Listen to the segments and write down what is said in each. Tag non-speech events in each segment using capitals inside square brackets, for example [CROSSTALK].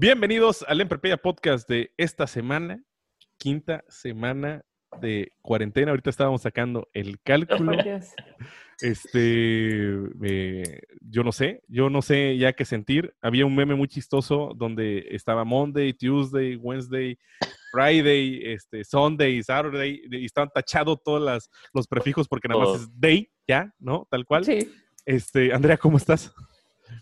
Bienvenidos al Emprepedia Podcast de esta semana, quinta semana de cuarentena. Ahorita estábamos sacando el cálculo. Este, eh, yo no sé, yo no sé ya qué sentir. Había un meme muy chistoso donde estaba Monday, Tuesday, Wednesday, Friday, este, Sunday, Saturday, y estaban tachados todos los prefijos porque nada más es day, ya, ¿no? Tal cual. Sí. Este, Andrea, ¿cómo estás?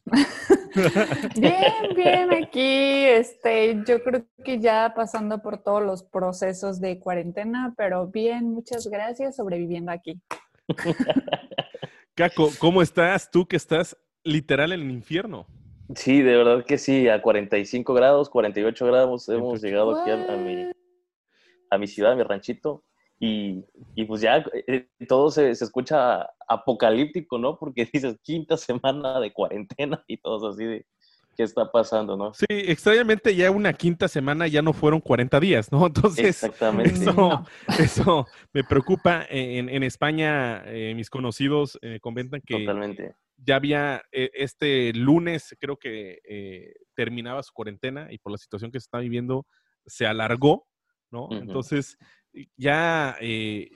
[LAUGHS] bien, bien, aquí, este, yo creo que ya pasando por todos los procesos de cuarentena, pero bien, muchas gracias, sobreviviendo aquí. [LAUGHS] Caco, ¿cómo estás? Tú que estás literal en el infierno. Sí, de verdad que sí, a 45 grados, 48 grados hemos llegado aquí a, mi, a mi ciudad, a mi ranchito. Y, y, pues ya eh, todo se, se, escucha apocalíptico, ¿no? Porque [LAUGHS] dices quinta semana de cuarentena y todo así de qué está pasando, ¿no? Sí, extrañamente ya una quinta semana ya no fueron 40 días, ¿no? [LAUGHS] Entonces, Exactamente. Eso, [LAUGHS] eso me preocupa. En, en España, eh, mis conocidos eh, comentan que Totalmente. ya había eh, este lunes, creo que eh, terminaba su cuarentena y por la situación que se está viviendo se alargó, ¿no? Entonces, ya eh,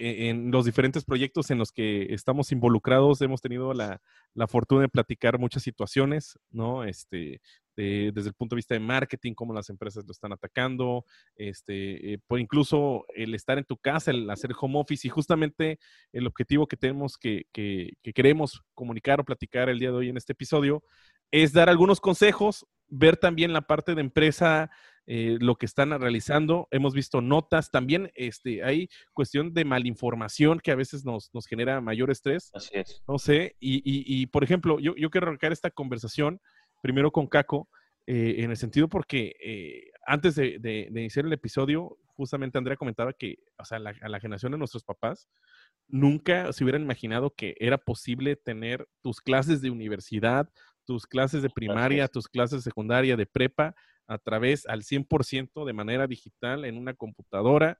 eh, en los diferentes proyectos en los que estamos involucrados hemos tenido la, la fortuna de platicar muchas situaciones, ¿no? Este, de- desde el punto de vista de marketing, cómo las empresas lo están atacando, este, eh, por incluso el estar en tu casa, el hacer home office y justamente el objetivo que tenemos que, que queremos comunicar o platicar el día de hoy en este episodio es dar algunos consejos, ver también la parte de empresa, eh, lo que están realizando. Hemos visto notas, también este, hay cuestión de malinformación que a veces nos, nos genera mayor estrés. Así es. No sé, y, y- y, por ejemplo, yo, yo quiero arrancar esta conversación primero con Caco, eh, en el sentido porque eh, antes de, de- de iniciar el episodio, justamente Andrea comentaba que, o sea, la- a la generación de nuestros papás, nunca se hubieran imaginado que era posible tener tus clases de universidad, tus clases de primaria, tus clases de secundaria, de prepa, a través al 100% de manera digital en una computadora,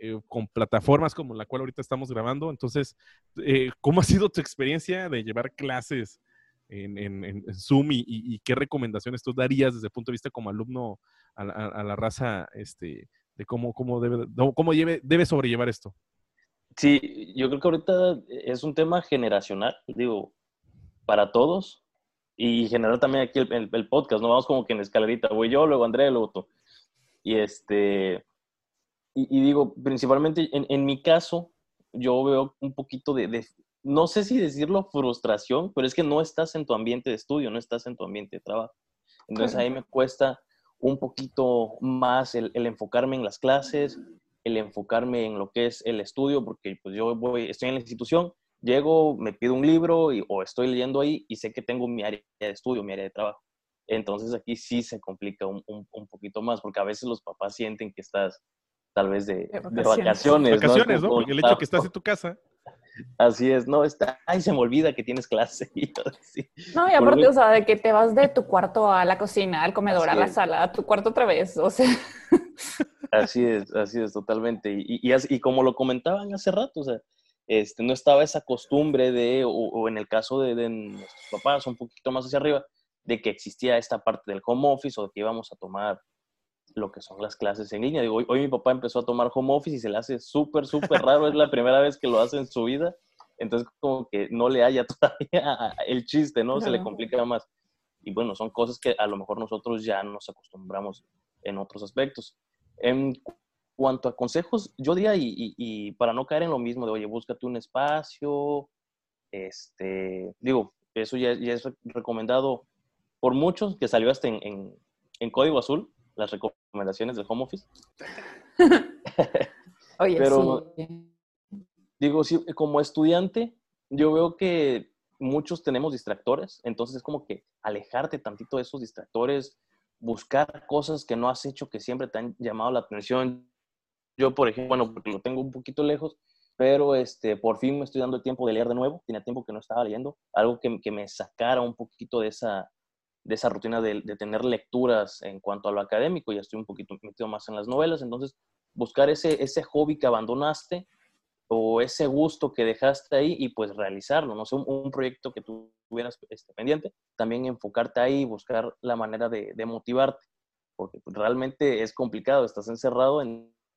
eh, con plataformas como la cual ahorita estamos grabando. Entonces, eh, ¿cómo ha sido tu experiencia de llevar clases en, en- Zoom y, qué recomendaciones tú darías desde el punto de vista como alumno a, a la raza este, de cómo, cómo, debe, cómo lleve- debe sobrellevar esto? Sí, yo creo que ahorita es un tema generacional, digo, para todos y generar también aquí el, el- el podcast, ¿no? Vamos como que en escalerita, voy yo, luego Andrea, luego tú. Y este, y, y digo, principalmente en, en mi caso, yo veo un poquito de, de- no sé si decirlo frustración, pero es que no estás en tu ambiente de estudio, no estás en tu ambiente de trabajo. Entonces ahí me cuesta un poquito más el, el enfocarme en las clases, el enfocarme en lo que es el estudio, porque pues yo voy, estoy en la institución, llego, me pido un libro y- o estoy leyendo ahí y sé que tengo mi área de estudio, mi área de trabajo. Entonces aquí sí se complica un, un- un poquito más, porque a veces los papás sienten que estás tal vez de, de vacaciones. vacaciones. Vacaciones, ¿no? Como- Porque el hecho de que estás en [LAUGHS] tu casa. Así es, no, está, ay, se me olvida que tienes clase. [LAUGHS] Y yo, sí. No, y Por aparte, lo- o sea, de que te vas de tu cuarto a la cocina, al comedor, Así a la es. sala, a tu cuarto otra vez, o sea, Así es, así es, totalmente. Y, y, as- y como lo comentaban hace rato, o sea, este, no estaba esa costumbre de, o, o en el caso de, de nuestros papás, un poquito más hacia arriba, de que existía esta parte del home office o de que íbamos a tomar lo que son las clases en línea. Digo, hoy, hoy mi papá empezó a tomar home office y se le hace súper, súper raro, es la primera vez que lo hace en su vida, entonces como que no le haya [LAUGHS] todavía el chiste, ¿no? Se le complica más. Y bueno, son cosas que a lo mejor nosotros ya nos acostumbramos en otros aspectos. En cuanto a consejos, yo diría, y, y- y para no caer en lo mismo de, oye, búscate un espacio, este, digo, eso ya, ya es recomendado por muchos, que salió hasta en, en- en Código Azul, las recomendaciones del home office. [LAUGHS] oye, Pero- sí. digo, sí, como estudiante, yo veo que muchos tenemos distractores, entonces es como que alejarte tantito de esos distractores, buscar cosas que no has hecho que siempre te han llamado la atención. Yo, por ejemplo, bueno, lo tengo un poquito lejos, pero este, por fin me estoy dando el tiempo de leer de nuevo. Tenía tiempo que no estaba leyendo, algo que, que me sacara un poquito de esa, de esa rutina de, de, tener lecturas en cuanto a lo académico. Ya estoy un poquito metido más en las novelas, entonces buscar ese, ese hobby que abandonaste o ese gusto que dejaste ahí y pues realizarlo, no sé, un, proyecto que tú tuvieras este, pendiente, también enfocarte ahí y buscar la manera de, motivarte, porque pues, realmente es complicado, estás encerrado,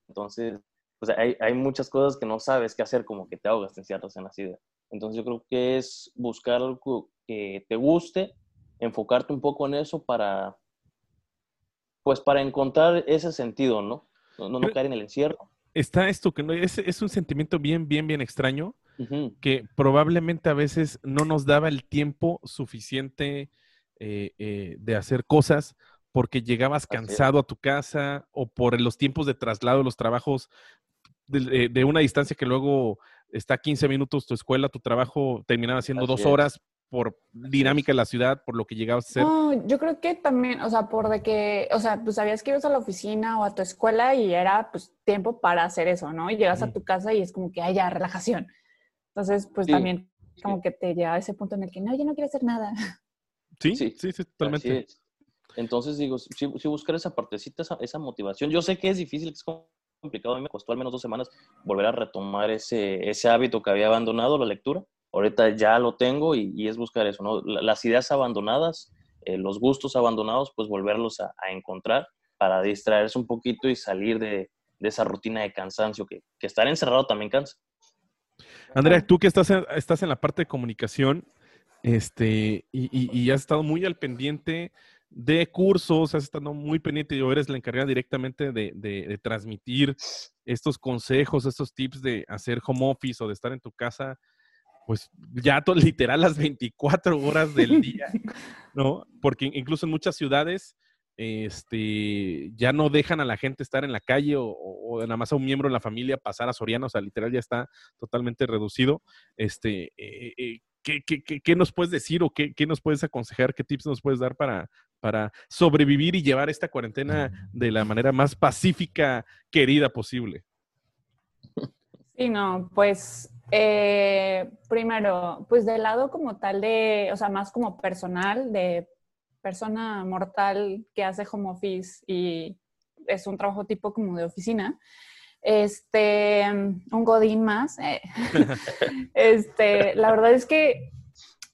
entonces pues, hay, hay, muchas cosas que no sabes qué hacer, como que te ahogas en ciertas en las ideas. Entonces yo creo que es buscar algo que te guste, enfocarte un poco en eso para, pues para encontrar ese sentido, ¿no? No, no, no caer en el encierro está esto que no es, es un sentimiento bien, bien, bien extraño que probablemente a veces no nos daba el tiempo suficiente eh, eh, de hacer cosas porque llegabas cansado a tu casa o por los tiempos de traslado de los trabajos de, de, una distancia que luego está 15 minutos tu escuela, tu trabajo terminaba siendo dos horas por dinámica de la ciudad, por lo que llegabas a ser? No, yo creo que también, o sea, por de que, o sea, pues sabías que ibas a la oficina o a tu escuela y era pues tiempo para hacer eso, ¿no? Y llegas a tu casa y es como que haya relajación. Entonces, pues también como que te llega a ese punto en el que no, yo no quiero hacer nada. Sí, sí, sí, totalmente. Entonces digo, si, buscar esa partecita, esa, motivación. Yo sé que es difícil, que es complicado. A mí me costó al menos dos semanas volver a retomar ese, ese hábito que había abandonado, la lectura ahorita ya lo tengo y, es buscar eso, ¿no? Las ideas abandonadas, eh, los gustos abandonados, pues volverlos a, encontrar para distraerse un poquito y salir de, esa rutina de cansancio, que, estar encerrado también cansa. Andrea, tú que estás en, estás en la parte de comunicación este, y, has estado muy al pendiente de cursos, has estado muy pendiente y eres la encargada directamente de, de, transmitir estos consejos, estos tips de hacer home office o de estar en tu casa pues ya [LAUGHS] literal las 24 horas del día, [LAUGHS] ¿no? Porque incluso en muchas ciudades este, ya no dejan a la gente estar en la calle o, nada más a un miembro de la familia pasar a Soriano, o sea, literal ya está totalmente reducido. Este, eh, eh, ¿qué, qué, qué, nos puedes decir o qué, nos puedes aconsejar? ¿Qué tips nos puedes dar para, para sobrevivir y llevar esta cuarentena de la manera más pacífica, querida posible? Sí, no, pues eh, primero, pues del lado como tal de, o sea, más como personal, de persona mortal que hace home office y es un trabajo tipo como de oficina. Este, un godín más. Eh, [LAUGHS] este, la verdad es que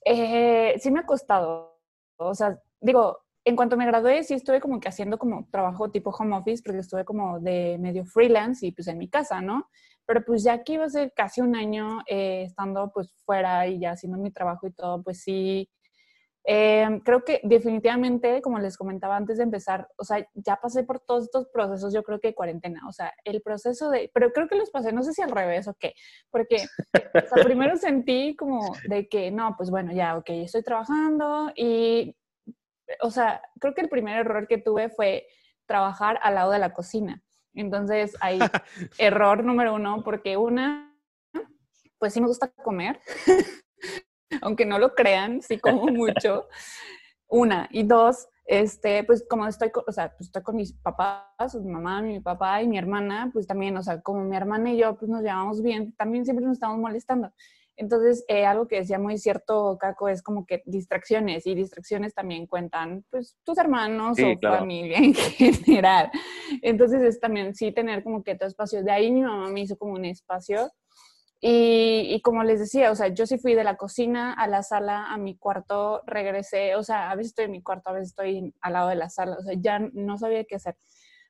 eh, sí me ha costado. O sea, digo, en cuanto me gradué, sí estuve como que haciendo como trabajo tipo home office, porque estuve como de medio freelance y pues en mi casa, ¿no? Pero pues ya que iba a ser casi un año eh, estando pues fuera y ya haciendo mi trabajo y todo, pues sí, eh, creo que definitivamente, como les comentaba antes de empezar, o sea, ya pasé por todos estos procesos, yo creo que cuarentena, o sea, el proceso de, pero creo que los pasé, no sé si al revés o qué, porque o sea, primero sentí como de que, no, pues bueno, ya, ok, estoy trabajando y, o sea, creo que el primer error que tuve fue trabajar al lado de la cocina. Entonces, hay [LAUGHS] error número uno, porque una, pues sí me gusta comer, [LAUGHS] aunque no lo crean, sí como [LAUGHS] mucho. Una. Y dos, este, pues como estoy, o sea, pues estoy con mis papás, mi mamá, mi papá y mi hermana, pues también, o sea, como mi hermana y yo, pues nos llevamos bien, también siempre nos estamos molestando. Entonces, eh, algo que decía muy cierto, Caco, es como que distracciones y distracciones también cuentan, pues, tus hermanos o familia [LAUGHS] en general. Entonces, es también sí tener como que tu espacio. De ahí mi mamá me hizo como un espacio. Y, y, como les decía, o sea, yo sí fui de la cocina a la sala, a mi cuarto, regresé, o sea, a veces estoy en mi cuarto, a veces estoy al lado de la sala, o sea, ya no sabía qué hacer.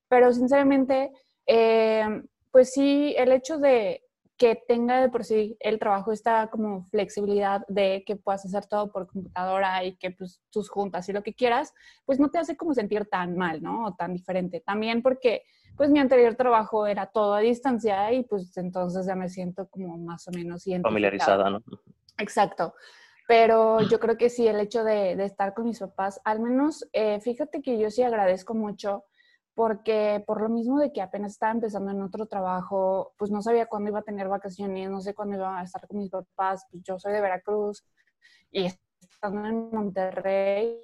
Pero sinceramente, eh, pues sí, el hecho de, que tenga de por sí el trabajo esta como flexibilidad de que puedas hacer todo por computadora y que pues tus juntas y lo que quieras, pues no te hace como sentir tan mal, ¿no? O tan diferente. También porque pues mi anterior trabajo era todo a distancia y pues entonces ya me siento como más o menos familiarizada, ¿no? Exacto. Pero yo creo que sí, el hecho de, de estar con mis papás, al menos, eh, fíjate que yo sí agradezco mucho porque por lo mismo de que apenas estaba empezando en otro trabajo, pues no sabía cuándo iba a tener vacaciones, no sé cuándo iba a estar con mis papás, pues yo soy de Veracruz y estando en Monterrey,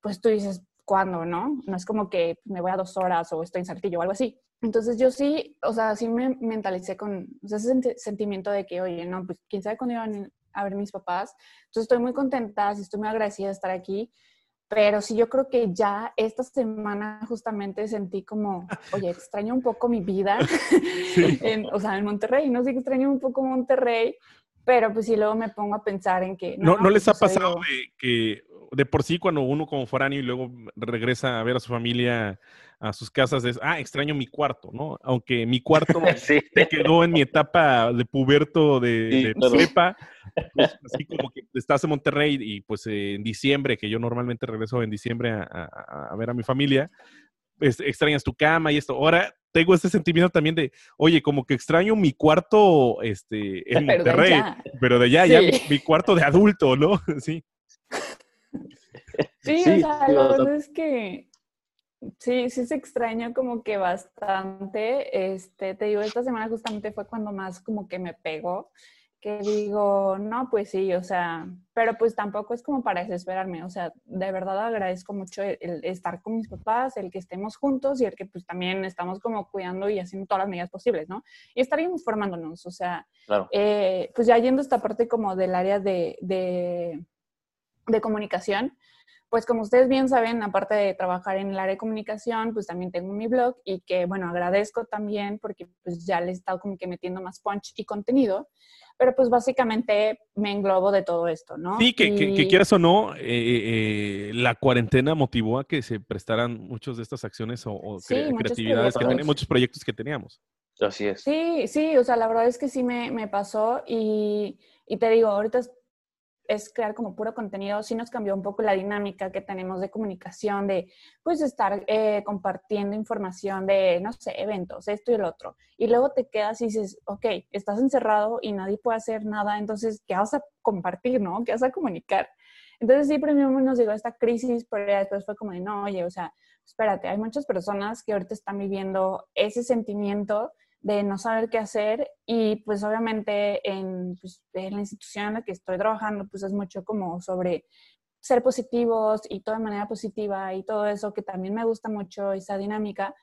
pues tú dices, ¿cuándo, no? No es como que me voy a dos horas o estoy en Saltillo o algo así. Entonces yo sí, o sea, sí me mentalicé con ese sentimiento de que, oye, no, pues quién sabe cuándo iban a ver mis papás. Entonces estoy muy contenta, sí estoy muy agradecida de estar aquí. Pero sí, yo creo que ya esta semana justamente sentí como, [LAUGHS] oye, extraño un poco mi vida, [LAUGHS] [LAUGHS] o sea, en Monterrey, no sé que extraño un poco Monterrey, pero pues sí luego me pongo a pensar en que... ¿No, ¿no, les pues, ha pasado de que de por sí cuando uno como foráneo y luego regresa a ver a su familia a sus casas es, ah, extraño mi cuarto, ¿no? Aunque mi cuarto [LAUGHS] se quedó en mi etapa de puberto de, prepa, pues, así como que estás en Monterrey y pues en diciembre, que yo normalmente regreso en diciembre a, ver a mi familia, pues, extrañas tu cama y esto. Ahora tengo ese sentimiento también de, oye, como que extraño mi cuarto este, en [LAUGHS] Monterrey, pero de allá, ya mi cuarto de adulto, ¿no? [LAUGHS] Sí. Sí, o sea, la verdad es que sí, sí se extraña como que bastante. Este, te digo, esta semana justamente fue cuando más como que me pegó, que digo, no, pues sí, o sea, pero pues tampoco es como para desesperarme, o sea, de verdad agradezco mucho el, estar con mis papás, el que estemos juntos y el que pues también estamos como cuidando y haciendo todas las medidas posibles, ¿no? Y estaríamos formándonos, o sea, eh, pues ya yendo esta parte como del área de, de, de comunicación, pues como ustedes bien saben, aparte de trabajar en el área de comunicación, pues también tengo mi blog y que, bueno, agradezco también porque pues ya le he estado como que metiendo más punch y contenido, pero pues básicamente me englobo de todo esto, ¿no? Sí, que, que, quieras o no, eh, eh, la cuarentena motivó a que se prestaran muchas de estas acciones o, creatividades que teníamos, muchos proyectos que teníamos. Así es. Sí, sí, o sea, la verdad es que sí me, me pasó y, y te digo, ahorita es crear como puro contenido, sí nos cambió un poco la dinámica que tenemos de comunicación, de pues estar eh, compartiendo información de, no sé, eventos, esto y el otro. Y luego te quedas y dices, ok, estás encerrado y nadie puede hacer nada, entonces, ¿qué vas a compartir, no? ¿Qué vas a comunicar? Entonces sí, primero nos llegó esta crisis, pero después fue como de, no, oye, o sea, espérate, hay muchas personas que ahorita están viviendo ese sentimiento de no saber qué hacer y pues obviamente pues, en, la institución en la que estoy trabajando pues es mucho como sobre ser positivos y todo de manera positiva y todo eso que también me gusta mucho esa dinámica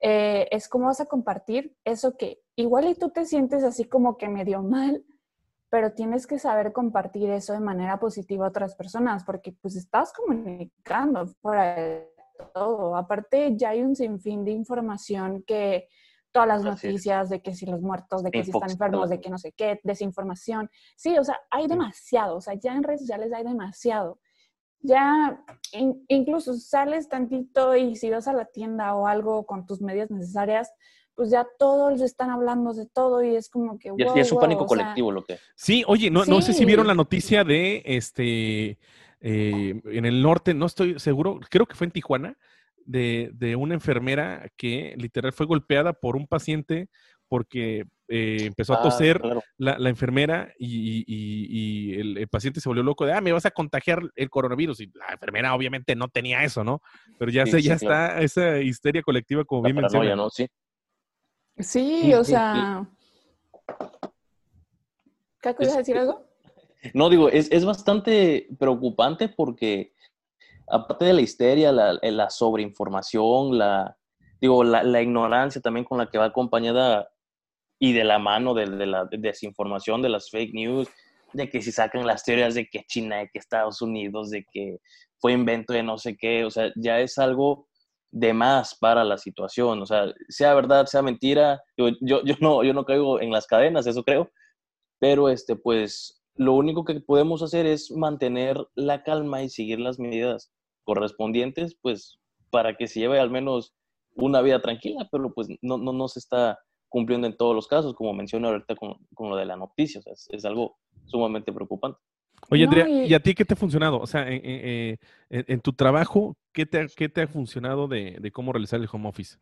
eh, es cómo vas a compartir eso que igual y tú te sientes así como que medio mal pero tienes que saber compartir eso de manera positiva a otras personas porque pues estás comunicando fuera todo. Aparte ya hay un sinfín de información que todas las noticias de que si los muertos, de que si están enfermos, de que no sé qué, desinformación. Sí, o sea, hay demasiado, o sea, ya en redes sociales hay demasiado. Ya incluso sales tantito y si vas a la tienda o algo con tus medidas necesarias, pues ya todos están hablando de todo y es como que... Wow, y es un pánico colectivo lo que... Sí, oye, no, no sé si vieron la noticia de este... Eh, en el norte, no estoy seguro, creo que fue en Tijuana, de, una enfermera que literal fue golpeada por un paciente porque eh, empezó a ah, toser la, enfermera y, el, paciente se volvió loco de, ah, me vas a contagiar el coronavirus. Y la enfermera obviamente no tenía eso, ¿no? Pero ya, ya está esa histeria colectiva como bien menciona. ¿no? Sí, sí, o sea... ¿Qué quieres decir algo? No, digo, es, es bastante preocupante porque aparte de la histeria, la, eh, sobreinformación, la, digo, la, ignorancia también con la que va acompañada y de la mano de, la desinformación, de las fake news, de que si sacan las teorías de que China, de que Estados Unidos, de que fue invento de no sé qué, o sea, ya es algo de más para la situación, o sea, sea verdad, sea mentira, yo, yo, yo, no, yo no caigo en las cadenas, eso creo, pero este, pues lo único que podemos hacer es mantener la calma y seguir las medidas correspondientes, pues para que se lleve al menos una vida tranquila, pero pues no, no, no se está cumpliendo en todos los casos, como mencioné ahorita con, con lo de la noticia, es, algo sumamente preocupante. Oye, Andrea, y... a ti qué te ha funcionado? O sea, en, en, tu trabajo, ¿qué te, ha, qué te ha funcionado de, de, cómo realizar el home office?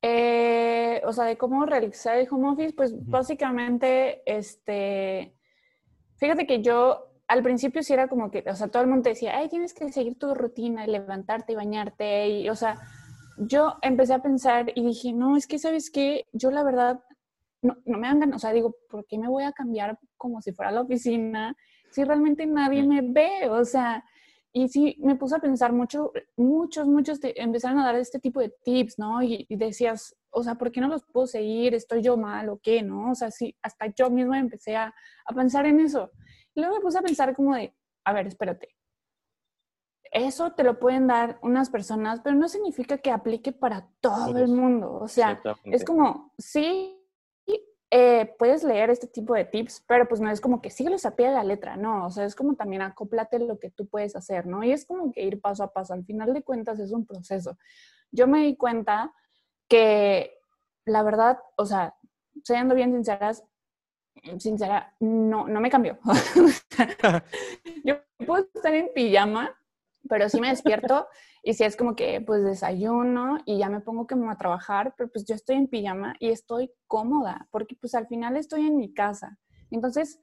Eh, o sea, de cómo realizar el home office, pues básicamente, este, fíjate que yo al principio sí era como que, o sea, todo el mundo decía, ay, tienes que seguir tu rutina, levantarte y bañarte, y, o sea, yo empecé a pensar y dije, no, es que, ¿sabes qué? Yo la verdad, no, no me dan ganas, o sea, digo, ¿por qué me voy a cambiar como si fuera a la oficina si realmente nadie me ve? O sea, y sí, me puse a pensar mucho, muchos, muchos empezaron a dar este tipo de tips, ¿no? Y, y, decías, o sea, ¿por qué no los puedo seguir? ¿Estoy yo mal o qué? ¿No? O sea, sí, hasta yo misma empecé a, a pensar en eso. Y luego me puse a pensar como de, a ver, espérate. Eso te lo pueden dar unas personas, pero no significa que aplique para todo el mundo. O sea, es como, sí, eh, puedes leer este tipo de tips, pero pues no es como que síguelos a pie de la letra, no, o sea, es como también acóplate lo que tú puedes hacer, ¿no? Y es como que ir paso a paso, al final de cuentas es un proceso. Yo me di cuenta que la verdad, o sea, siendo bien sinceras, sincera, no, no me cambió. [LAUGHS] Yo puedo estar en pijama, pero sí me despierto y si es como que pues desayuno y ya me pongo que me voy a trabajar, pero pues yo estoy en pijama y estoy cómoda porque pues al final estoy en mi casa. Entonces,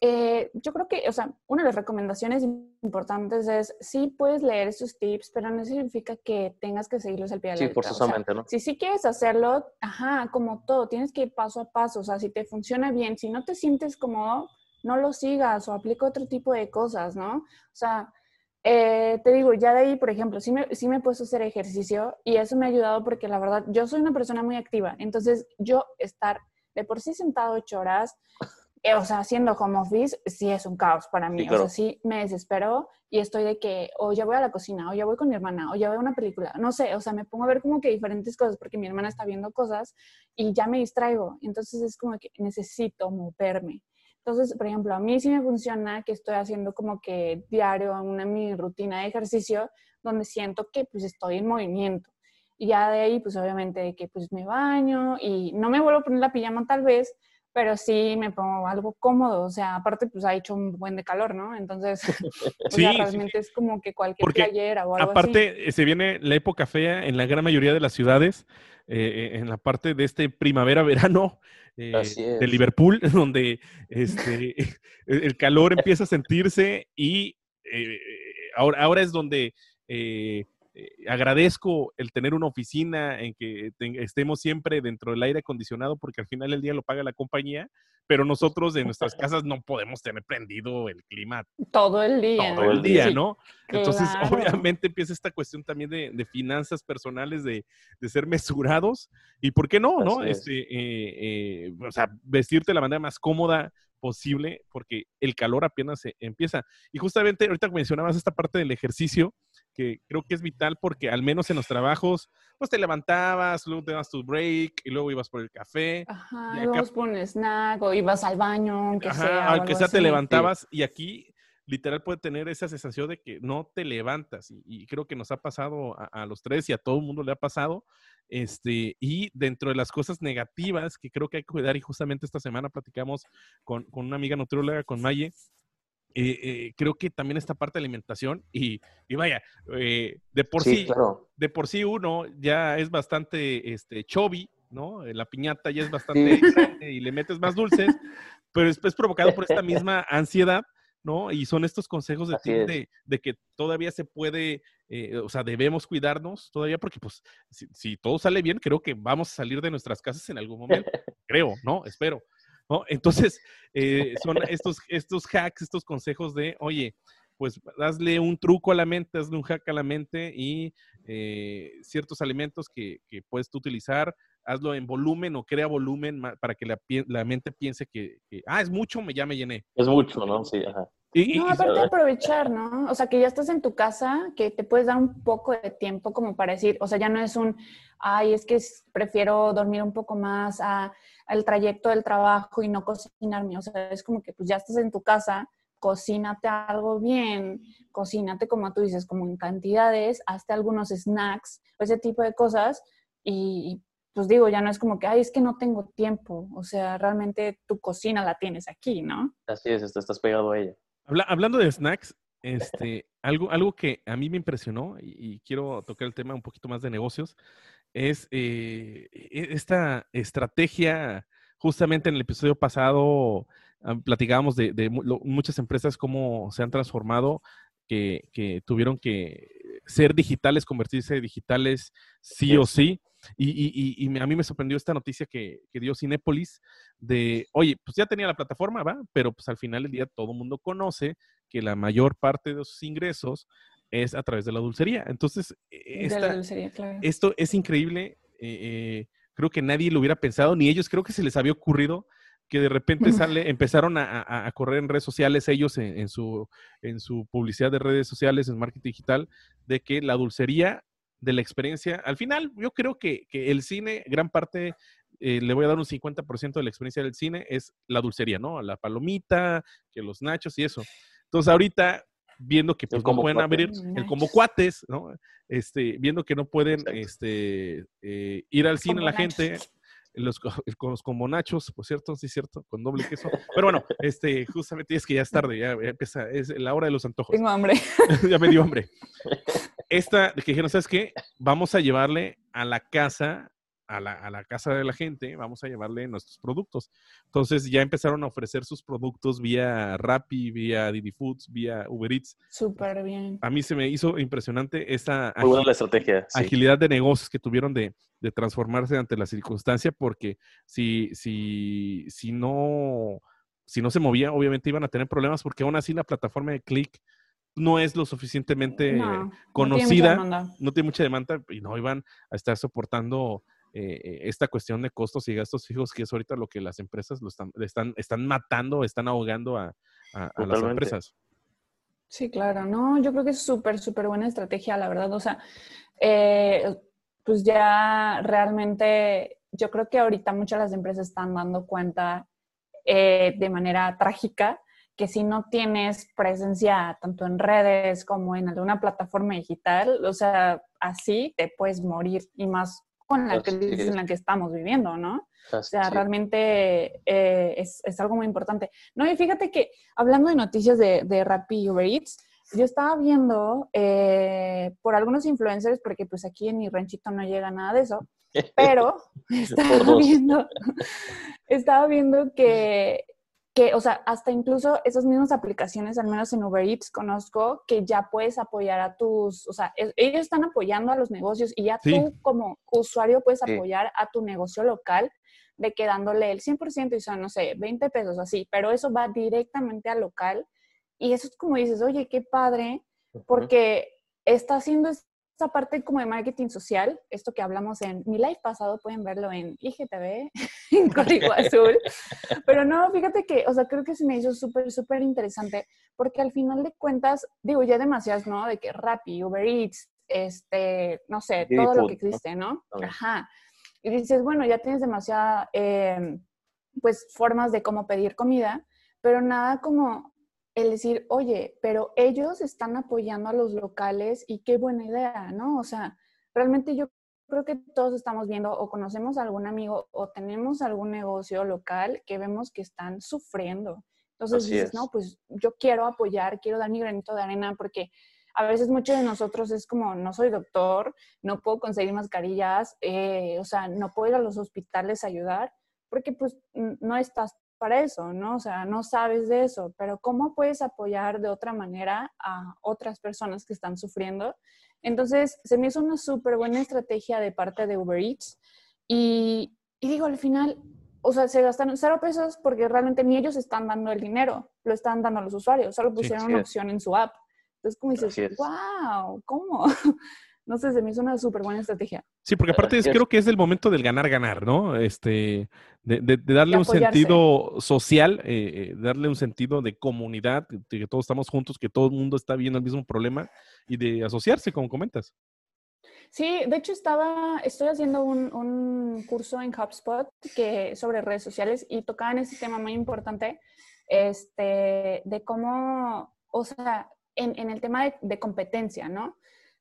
eh, yo creo que, o sea, una de las recomendaciones importantes es, sí puedes leer esos tips, pero no significa que tengas que seguirlos al pie de la Sí, forzosamente, ¿no? Si sí quieres hacerlo, ajá, como todo, tienes que ir paso a paso, o sea, si te funciona bien, si no te sientes cómodo, no lo sigas o aplica otro tipo de cosas, ¿no? O sea, eh, te digo, ya de ahí, por ejemplo, sí me, sí me he puesto a hacer ejercicio y eso me ha ayudado porque la verdad, yo soy una persona muy activa, entonces yo estar de por sí sentado ocho horas, eh, o sea, haciendo home office, sí es un caos para mí, Sí, claro. o sea, sí me desespero y estoy de que o ya voy a la cocina, o ya voy con mi hermana, o ya veo una película, no sé, o sea, me pongo a ver como que diferentes cosas porque mi hermana está viendo cosas y ya me distraigo, entonces es como que necesito moverme. Entonces, por ejemplo, a mí sí me funciona que estoy haciendo como que diario una mi rutina de ejercicio donde siento que pues estoy en movimiento. Y ya de ahí, pues obviamente que pues me baño y no me vuelvo a poner la pijama tal vez, pero sí me pongo algo cómodo. O sea, aparte pues ha hecho un buen de calor, ¿no? Entonces, [LAUGHS] o sea, sí, realmente es como que cualquier Porque playera o algo así. Aparte, eh, se viene la época fea en la gran mayoría de las ciudades, eh, eh, en la parte de este primavera-verano eh, de. Liverpool, [LAUGHS] donde [LAUGHS] este, el el calor empieza a sentirse y eh, ahora, ahora es donde eh, eh, agradezco el tener una oficina en que ten- estemos siempre dentro del aire acondicionado porque al final del día lo paga la compañía, pero nosotros en nuestras [LAUGHS] casas no podemos tener prendido el clima Todo el día. todo el día, Sí, ¿no? Entonces, [LAUGHS] claro. obviamente empieza esta cuestión también de, de finanzas personales, de, de ser mesurados y, ¿por qué no? ¿no? Es. Este, eh, eh, o sea, vestirte de la manera más cómoda posible porque el calor apenas se empieza. Y justamente ahorita mencionabas esta parte del ejercicio, que creo que es vital porque al menos en los trabajos, pues te levantabas, luego te das tu break y luego ibas por el café. Ajá, Y luego acá- por un snack o ibas al baño, aunque Ajá, sea. aunque sea te levantabas y aquí literal puede tener esa sensación de que no te levantas y, y creo que nos ha pasado a, a los tres y a todo el mundo le ha pasado este y dentro de las cosas negativas que creo que hay que cuidar y justamente esta semana platicamos con, con una amiga nutrióloga con Maye eh, eh, creo que también esta parte de alimentación y, y vaya eh, de por sí, Sí, claro. de por sí uno ya es bastante este chubby, ¿no? La piñata ya es bastante Sí. [LAUGHS] grande y le metes más dulces, pero es, es provocado por esta misma ansiedad, ¿no? Y son estos consejos de, de que todavía se puede, eh, o sea, debemos cuidarnos todavía porque pues si, si todo sale bien, creo que vamos a salir de nuestras casas en algún momento, [LAUGHS] creo, ¿no? Espero. ¿No? Entonces, eh, son estos, estos hacks, estos consejos de, oye, pues hazle un truco a la mente, hazle un hack a la mente y eh, ciertos alimentos que, que puedes tú utilizar, hazlo en volumen o crea volumen para que la, la mente piense que, que, ah, es mucho, me, ya me llené. Es mucho, ¿no? Sí, ajá. Y, No, y- aparte de aprovechar, ¿no? O sea, que ya estás en tu casa, que te puedes dar un poco de tiempo como para decir, o sea, ya no es un, ay, es que prefiero dormir un poco más a, al trayecto del trabajo y no cocinarme. O sea, es como que pues ya estás en tu casa, cocínate algo bien, cocínate como tú dices, como en cantidades, hazte algunos snacks, ese tipo de cosas y, pues digo, ya no es como que, ay, es que no tengo tiempo. O sea, realmente tu cocina la tienes aquí, ¿no? Así es, estás estás pegado a ella. Habla- hablando de snacks, este, algo, algo que a mí me impresionó y, y quiero tocar el tema un poquito más de negocios, es eh, e- esta estrategia, justamente en el episodio pasado ah, platicábamos de, de mu- lo- muchas empresas cómo se han transformado, que, que tuvieron que ser digitales, convertirse en digitales sí o sí. Y, a mí me sorprendió esta noticia que, dio Cinépolis de, oye, pues ya tenía la plataforma, ¿va? Pero pues al final del día todo el mundo conoce que la mayor parte de sus ingresos es a través de la dulcería. Entonces, e, esto es increíble. Eh, eh, creo que nadie lo hubiera pensado, ni ellos creo que se les había ocurrido que de repente sale, empezaron a, correr en redes sociales ellos en, su, en su publicidad de redes sociales, en marketing digital, de que la dulcería de la experiencia, al final yo creo que, el cine, gran parte, eh, le voy a dar un 50% de la experiencia del cine, es la dulcería, ¿no? La palomita, que los nachos y eso. Entonces ahorita viendo que pues, no pueden abrir el como cuates, ¿no? Este, viendo que no pueden este, eh, ir al cine la gente, los, [LAUGHS] los como nachos, por cierto, sí, cierto, con doble queso. Pero bueno, este, justamente es que ya es tarde, ya, empieza, es la hora de los antojos. Tengo hambre. [LAUGHS] ya me dio hambre. [LAUGHS] Esta, que dijeron, ¿sabes qué? Vamos a llevarle a la casa a la, casa de la gente, vamos a llevarle nuestros productos. Entonces ya empezaron a ofrecer sus productos vía Rappi, vía Didi Foods, vía Uber Eats. Súper bien. A mí se me hizo impresionante esa estrategia, agilidad de negocios que tuvieron de, transformarse ante la circunstancia, porque si, si, si, no, si no se movía, obviamente iban a tener problemas, porque aún así la plataforma de Click no es lo suficientemente conocida, no tiene mucha demanda y no iban a estar soportando eh, esta cuestión de costos y gastos fijos, que es ahorita lo que las empresas lo están, están, están matando, están ahogando a, las empresas. Sí, claro, no, yo creo que es súper, súper buena estrategia, la verdad. O sea, eh, pues ya realmente, yo creo que ahorita muchas de las empresas están dando cuenta eh, de manera trágica que si no tienes presencia tanto en redes como en alguna plataforma digital, o sea, así te puedes morir y más con la crisis en la que estamos viviendo, ¿no? O sea, realmente eh, es, es, algo muy importante. No, y fíjate que hablando de noticias de, de Rappi Uber Eats, yo estaba viendo eh, por algunos influencers, porque pues aquí en mi ranchito no llega nada de eso, [LAUGHS] pero [LAUGHS] estaba viendo, [LAUGHS] estaba viendo que que, o sea, hasta incluso esas mismas aplicaciones, al menos en Uber Eats, conozco que ya puedes apoyar a tus, o sea, ellos están apoyando a los negocios y ya tú como usuario puedes apoyar a tu negocio local de que dándole el 100% y son, no sé, 20 pesos así, pero eso va directamente al local y eso es como dices, oye, qué padre, porque está haciendo esa parte como de marketing social, esto que hablamos en mi live pasado, pueden verlo en IGTV, [LAUGHS] en Código Azul. Pero no, fíjate que, o sea, creo que se me hizo súper, súper interesante, porque al final de cuentas, digo, ya demasiadas, ¿no? De que Rappi, Uber Eats, este, no sé, todo lo que existe, ¿no? Ajá. Y dices, bueno, ya tienes demasiada, em, pues, formas de cómo pedir comida, pero nada como el decir, oye, pero ellos están apoyando a los locales y qué buena idea, ¿no? O sea, realmente yo creo que todos estamos viendo o conocemos a algún amigo o tenemos algún negocio local que vemos que están sufriendo. Entonces dices, no, pues yo quiero apoyar, quiero dar mi granito de arena porque a veces muchos de nosotros es como, no soy doctor, no puedo conseguir mascarillas, eh, o sea, no puedo ir a los hospitales a ayudar porque pues no estás para eso, ¿no? O sea, no sabes de eso, pero ¿cómo puedes apoyar de otra manera a otras personas que están sufriendo? Entonces, se me hizo una súper buena estrategia de parte de Uber Eats y, digo, al final, o sea, se gastaron cero pesos porque realmente ni ellos están dando el dinero, lo están dando a los usuarios, solo pusieron una opción en su app. Entonces, como dices, wow, ¿cómo? [LAUGHS] no sé, se me hizo una súper buena estrategia. Sí, porque aparte es, creo que es el momento del ganar-ganar, ¿no? Este, de, darle un sentido social, eh, eh, darle un sentido de comunidad, de que todos estamos juntos, que todo el mundo está viendo el mismo problema y de asociarse, como comentas. Sí, de hecho estaba, estoy haciendo un, un curso en HubSpot que, sobre redes sociales y tocaban ese tema muy importante, este, de cómo, o sea, en, en el tema de, de competencia, ¿no?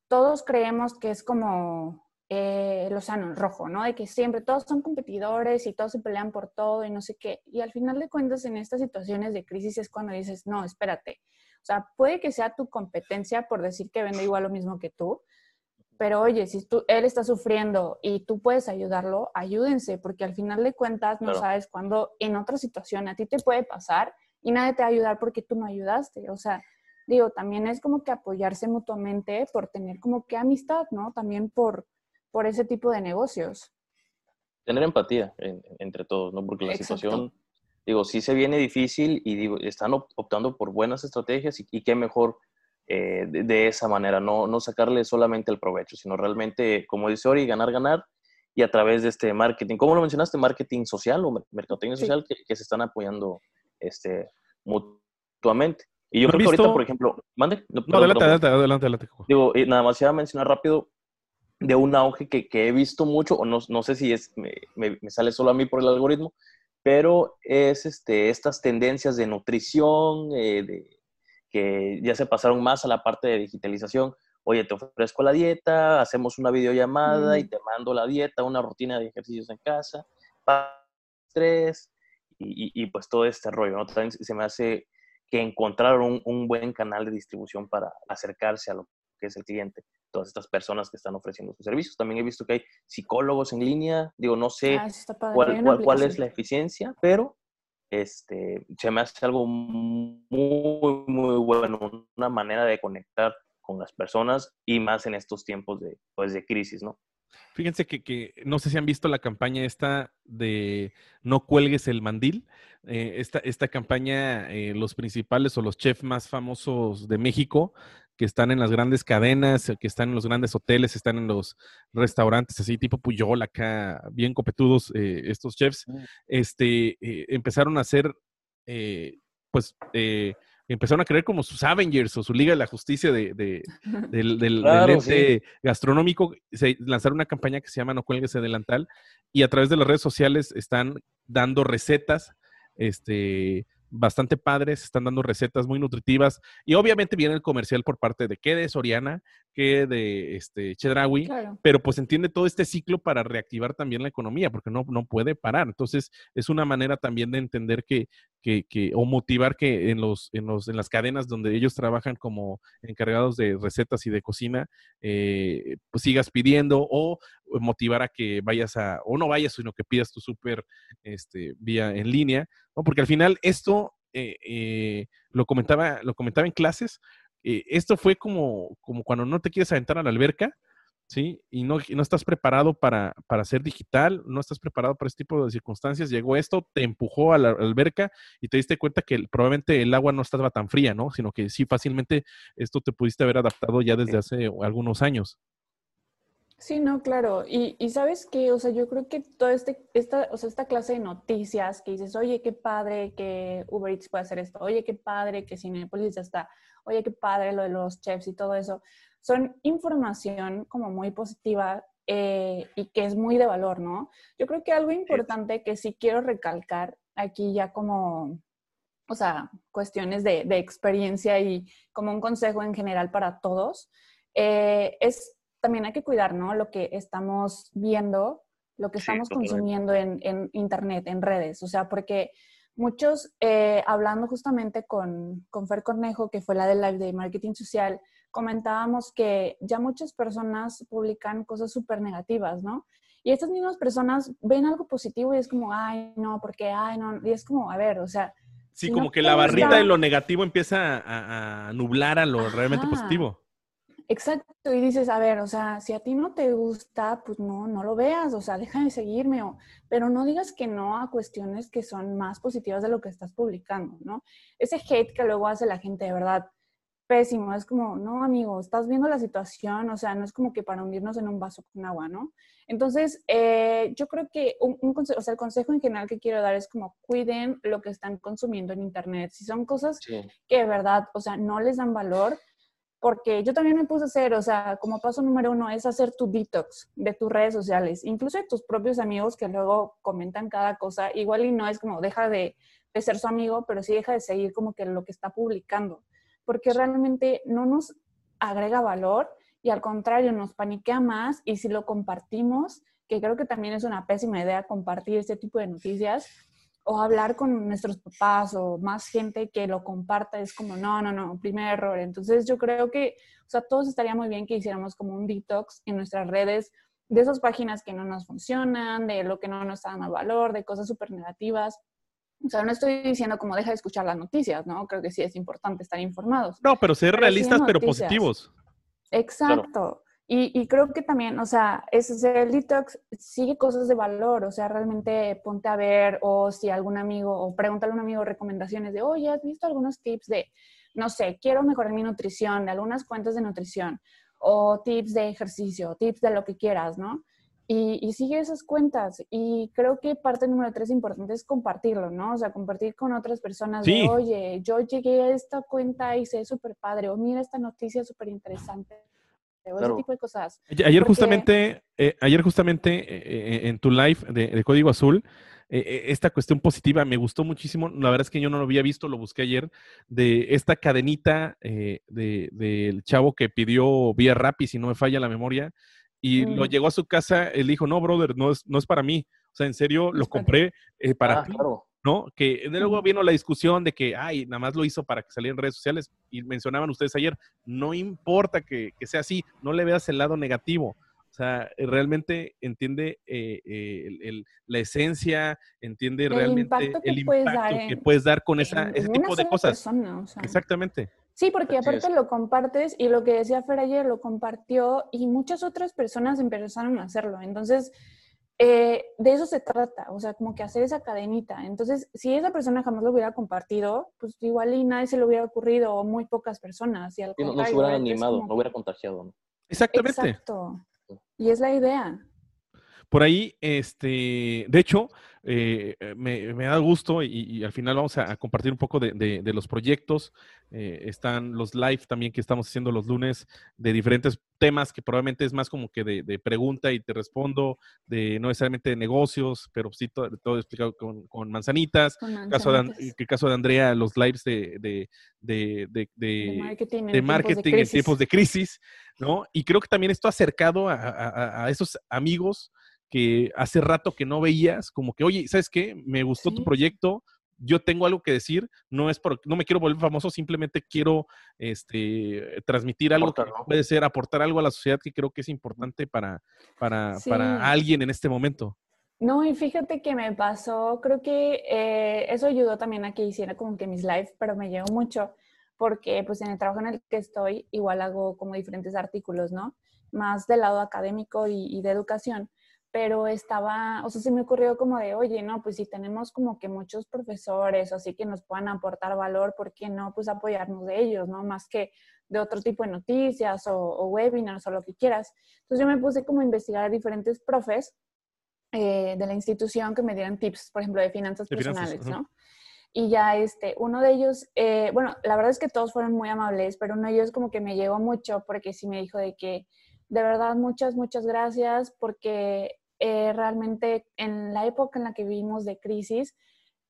Todos creemos que es como eh, el océano rojo, ¿no? De que siempre todos son competidores y todos se pelean por todo y no sé qué. Y al final de cuentas, en estas situaciones de crisis es cuando dices, no, espérate. O sea, puede que sea tu competencia por decir que vende igual lo mismo que tú, pero oye, si tú, él está sufriendo y tú puedes ayudarlo, ayúdense, porque al final de cuentas no sabes cuándo en otra situación a ti te puede pasar y nadie te va a ayudar porque tú no ayudaste. O sea, digo, también es como que apoyarse mutuamente por tener como que amistad, ¿no? También por, por ese tipo de negocios. Tener empatía entre todos, ¿no? Porque la situación, digo, sí se viene difícil y digo, están optando por buenas estrategias y, qué mejor eh, de, esa manera, no, no sacarle solamente el provecho, sino realmente, como dice Ori, ganar, ganar y a través de este marketing, ¿cómo lo mencionaste? Marketing social o mercadotecnia social que, se están apoyando este, mutuamente. Y yo creo que ahorita, por ejemplo, mande. No, adelante, adelante, adelante, adelante, Digo, nada más iba a mencionar rápido de un auge que, que he visto mucho, o no, no sé si es, me, me, sale solo a mí por el algoritmo, pero es este, estas tendencias de nutrición, eh, de, que ya se pasaron más a la parte de digitalización. Oye, te ofrezco la dieta, hacemos una videollamada y mm. te mando la dieta, una rutina de ejercicios en casa, tres y, y, pues todo este rollo, ¿no? También se me hace que encontrar un, un, buen canal de distribución para acercarse a lo que es el cliente, todas estas personas que están ofreciendo sus servicios. También he visto que hay psicólogos en línea, digo, no sé ah, cuál, cuál, cuál, es la eficiencia, pero este, se me hace algo muy, muy bueno, una manera de conectar con las personas y más en estos tiempos de, pues, de crisis, ¿no? Fíjense que, no sé si han visto la campaña esta de no cuelgues el mandil. Eh, esta, esta, campaña, eh, los principales o los chefs más famosos de México, que están en las grandes cadenas, que están en los grandes hoteles, están en los restaurantes así tipo Puyol, acá bien copetudos eh, estos chefs, mm. este, empezaron a hacer, pues, empezaron a creer como sus Avengers o su Liga de la Justicia de, [LAUGHS] del, del, gastronómico. Se lanzaron una campaña que se llama No cuelgues delantal y a través de las redes sociales están dando recetas este, bastante padres, están dando recetas muy nutritivas y obviamente viene el comercial por parte de que de Soriana, que de este Chedraui, pero pues entiende todo este ciclo para reactivar también la economía, porque no, no puede parar. Entonces, es una manera también de entender que, que, que o motivar que en los, en los, en las cadenas donde ellos trabajan como encargados de recetas y de cocina, eh, pues sigas pidiendo o motivar a que vayas a, o no vayas, sino que pidas tu súper este, vía en línea, ¿no? Porque al final esto eh, eh, lo comentaba, lo comentaba en clases, eh, esto fue como, como cuando no te quieres aventar a la alberca, ¿sí? Y no, no estás preparado para, para ser digital, no estás preparado para este tipo de circunstancias. Llegó esto, te empujó a la alberca y te diste cuenta que probablemente el agua no estaba tan fría, ¿no? Sino que sí, fácilmente esto te pudiste haber adaptado ya desde hace algunos años. Sí, no, claro. Y, y sabes que, o sea, yo creo que toda este, esta, o sea, esta clase de noticias que dices, oye, qué padre que Uber Eats puede hacer esto, oye, qué padre que Cinepolis ya está, oye, qué padre lo de los chefs y todo eso, son información como muy positiva eh, y que es muy de valor, ¿no? Yo creo que algo importante que sí quiero recalcar aquí ya como, o sea, cuestiones de, de experiencia y como un consejo en general para todos, eh, es también hay que cuidar, ¿no? Lo que estamos viendo, lo que estamos consumiendo en, en, Internet, en redes, o sea, porque muchos, eh, hablando justamente con, con Fer Cornejo, que fue la de live de marketing social, comentábamos que ya muchas personas publican cosas súper negativas, ¿no? Y estas mismas personas ven algo positivo y es como, ay, no, porque, ay, no, y es como, a ver, o sea... Sí, como que la barrita de lo negativo empieza a, nublar a lo realmente positivo. Exacto, y dices, a ver, o sea, si a ti no te gusta, pues no, no lo veas, o sea, deja de seguirme, o, pero no digas que no a cuestiones que son más positivas de lo que estás publicando, ¿no? Ese hate que luego hace la gente, de verdad, pésimo, es como, no, amigo, estás viendo la situación, o sea, no es como que para hundirnos en un vaso con agua, ¿no? Entonces, eh, yo creo que un, consejo, o sea, el consejo en general que quiero dar es como, cuiden lo que están consumiendo en Internet, si son cosas que de verdad, o sea, no les dan valor, porque yo también me puse a hacer, o sea, como paso número uno es hacer tu detox de tus redes sociales, incluso de tus propios amigos que luego comentan cada cosa, igual y no es como deja de, ser su amigo, pero sí deja de seguir como que lo que está publicando, porque realmente no nos agrega valor y al contrario nos paniquea más y si lo compartimos, que creo que también es una pésima idea compartir este tipo de noticias, o hablar con nuestros papás o más gente que lo comparta, es como, no, no, no, primer error. Entonces yo creo que, o sea, todos estaría muy bien que hiciéramos como un detox en nuestras redes de esas páginas que no nos funcionan, de lo que no nos está dando valor, de cosas súper negativas. O sea, no estoy diciendo como deja de escuchar las noticias, ¿no? Creo que sí es importante estar informados. No, pero ser realistas, pero positivos. Exacto. Y, creo que también, o sea, ese el detox sigue cosas de valor, o sea, realmente ponte a ver o si algún amigo, o pregúntale a un amigo recomendaciones de, oye, ¿has visto algunos tips de, no sé, quiero mejorar mi nutrición, de algunas cuentas de nutrición, o tips de ejercicio, tips de lo que quieras, ¿no? Y, sigue esas cuentas. Y creo que parte número tres importante es compartirlo, ¿no? O sea, compartir con otras personas de, oye, yo llegué a esta cuenta y sé súper padre, o mira esta noticia súper interesante ese tipo de cosas. Ayer justamente, eh, ayer justamente eh, eh, en tu live de, Código Azul, esta cuestión positiva me gustó muchísimo. La verdad es que yo no lo había visto, lo busqué ayer, de esta cadenita del chavo que pidió vía Rappi, si no me falla la memoria, y lo mm. llegó a su casa, él dijo, no, brother, no es, no es para mí. O sea, en serio, lo compré para ah, ti. ¿No? Que luego vino la discusión de que, ay, nada más lo hizo para que saliera en redes sociales y mencionaban ustedes ayer, no importa que, sea así, no le veas el lado negativo. O sea, realmente entiende eh, eh, la esencia, entiende realmente el impacto que puedes dar con esa, ese tipo de cosas. Exactamente. Sí, porque aparte lo compartes y lo que decía Fer ayer lo compartió y muchas otras personas empezaron a hacerlo. Entonces, eh, de eso se trata, o sea, como que hacer esa cadenita. Entonces, si esa persona jamás lo hubiera compartido, pues igual y nadie se le hubiera ocurrido, o muy pocas personas. Y al no, no, se hubieran animado, no hubiera contagiado. Exactamente. Exacto. Y es la idea. Por ahí, este, de hecho, eh, eh, me, da gusto y, al final vamos a, compartir un poco de, los proyectos. Eh, están los live también que estamos haciendo los lunes de diferentes temas que probablemente es más como que de, pregunta y te respondo, de no necesariamente de negocios, pero sí todo, explicado con, manzanitas. Caso de, el caso de Andrea, los lives de, marketing, en, tiempos de crisis, ¿no? Y creo que también esto ha acercado a, a esos amigos que hace rato que no veías, como que, oye, ¿sabes qué? Me gustó tu proyecto, yo tengo algo que decir, no es por, no me quiero volver famoso, simplemente quiero este, transmitir algo que puede ser, aportar algo a la sociedad que creo que es importante para, para, para alguien en este momento. No, y fíjate que me pasó, creo que eh, eso ayudó también a que hiciera como que mis lives, pero me llegó mucho, porque pues en el trabajo en el que estoy igual hago como diferentes artículos, ¿no? Más del lado académico y de educación pero estaba, o sea, se me ocurrió como de, oye, no, pues si tenemos como que muchos profesores o así que nos puedan aportar valor, ¿por qué no? Pues apoyarnos de ellos, ¿no? Más que de otro tipo de noticias o, webinars o lo que quieras. Entonces yo me puse como a investigar a diferentes profes eh, de la institución que me dieran tips, por ejemplo, de finanzas personales, ¿no? Y ya este, uno de ellos, eh, bueno, la verdad es que todos fueron muy amables, pero uno de ellos como que me llegó mucho porque sí me dijo de que, de verdad, muchas, muchas gracias porque eh, realmente en la época en la que vivimos de crisis,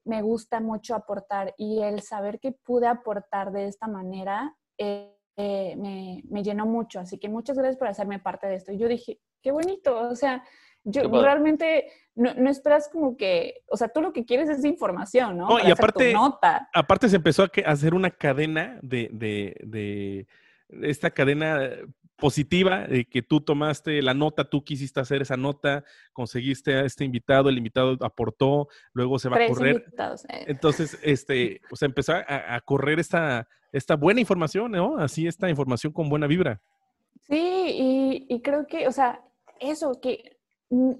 me gusta mucho aportar y el saber que pude aportar de esta manera eh, eh, me, me, llenó mucho. Así que muchas gracias por hacerme parte de esto. Y yo dije, qué bonito, o sea, yo realmente no, no, esperas como que, o sea, tú lo que quieres es información, ¿no? y aparte, aparte se empezó a, hacer una cadena de, de, de esta cadena positiva, de que tú tomaste la nota, tú quisiste hacer esa nota, conseguiste a este invitado, el invitado aportó, luego se va a correr. Eh. Entonces, este, pues empezó a, correr esta, esta buena información, ¿no? Así esta información con buena vibra. Sí, y, creo que, o sea, eso, que mm,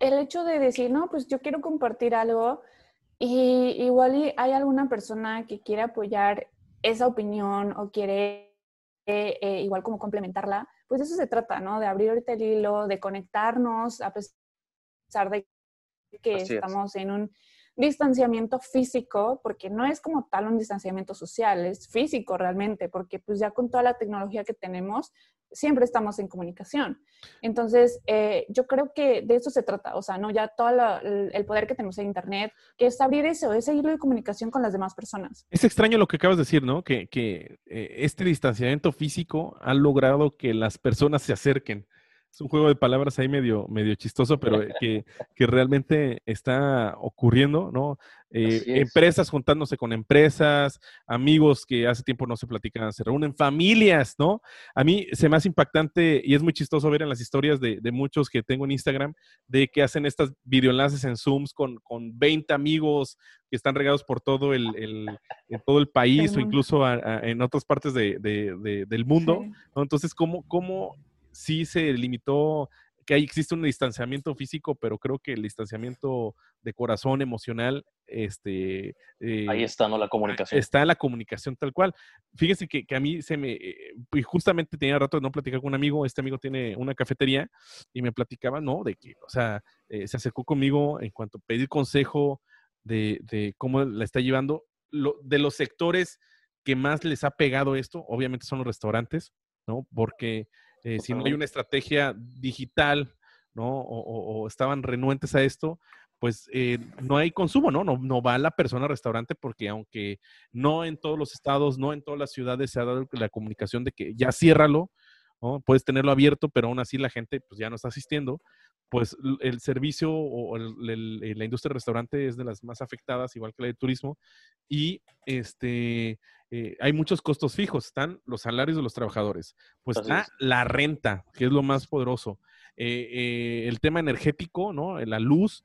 el hecho de decir, no, pues yo quiero compartir algo y igual hay alguna persona que quiere apoyar esa opinión o quiere eh, igual como complementarla, pues de eso se trata, ¿no? De abrir ahorita el hilo, de conectarnos a pesar de que estamos en un distanciamiento físico, porque no es como tal un distanciamiento social, es físico realmente, porque pues ya con toda la tecnología que tenemos, siempre estamos en comunicación. Entonces, eh, yo creo que de eso se trata, o sea, no ya todo el poder que tenemos en Internet, que es abrir eso, ese hilo de comunicación con las demás personas. Es extraño lo que acabas de decir, ¿no? Que, que eh, este distanciamiento físico ha logrado que las personas se acerquen. Es un juego de palabras ahí medio, medio chistoso, pero que, [LAUGHS] que realmente está ocurriendo, ¿no? Eh, empresas juntándose con empresas, amigos que hace tiempo no se platican, se reúnen, familias, ¿no? A mí se me hace impactante y es muy chistoso ver en las historias de, de muchos que tengo en Instagram de que hacen estas videoenlaces en Zooms con, con 20 amigos que están regados por todo el, el en todo el país o incluso en otras partes de, de, del mundo. ¿no? Entonces, ¿cómo, ¿cómo sí se limitó que ahí existe un distanciamiento físico, pero creo que el distanciamiento de corazón emocional, este... ahí eh, está, ¿no? La comunicación. Está en la comunicación tal cual. Fíjese que, que a mí se me... Eh, y justamente tenía rato de no platicar con un amigo, este amigo tiene una cafetería y me platicaba, ¿no? De que, o sea, eh, se acercó conmigo en cuanto a pedir consejo de, de cómo la está llevando. Lo, de los sectores que más les ha pegado esto, obviamente son los restaurantes, ¿no? Porque eh, si no hay una estrategia digital, ¿no? O, estaban renuentes a esto, pues eh, no hay consumo, ¿no? ¿no? No va la persona al restaurante porque aunque no en todos los estados, no en todas las ciudades se ha dado la comunicación de que ya ciérralo, ¿no? Puedes tenerlo abierto, pero aún así la gente pues ya no está asistiendo, pues el servicio o la industria del restaurante es de las más afectadas, igual que la de turismo, y este, eh, hay muchos costos fijos, están los salarios de los trabajadores, pues está la renta, que es lo más poderoso, eh, eh, el tema energético, ¿no? La luz,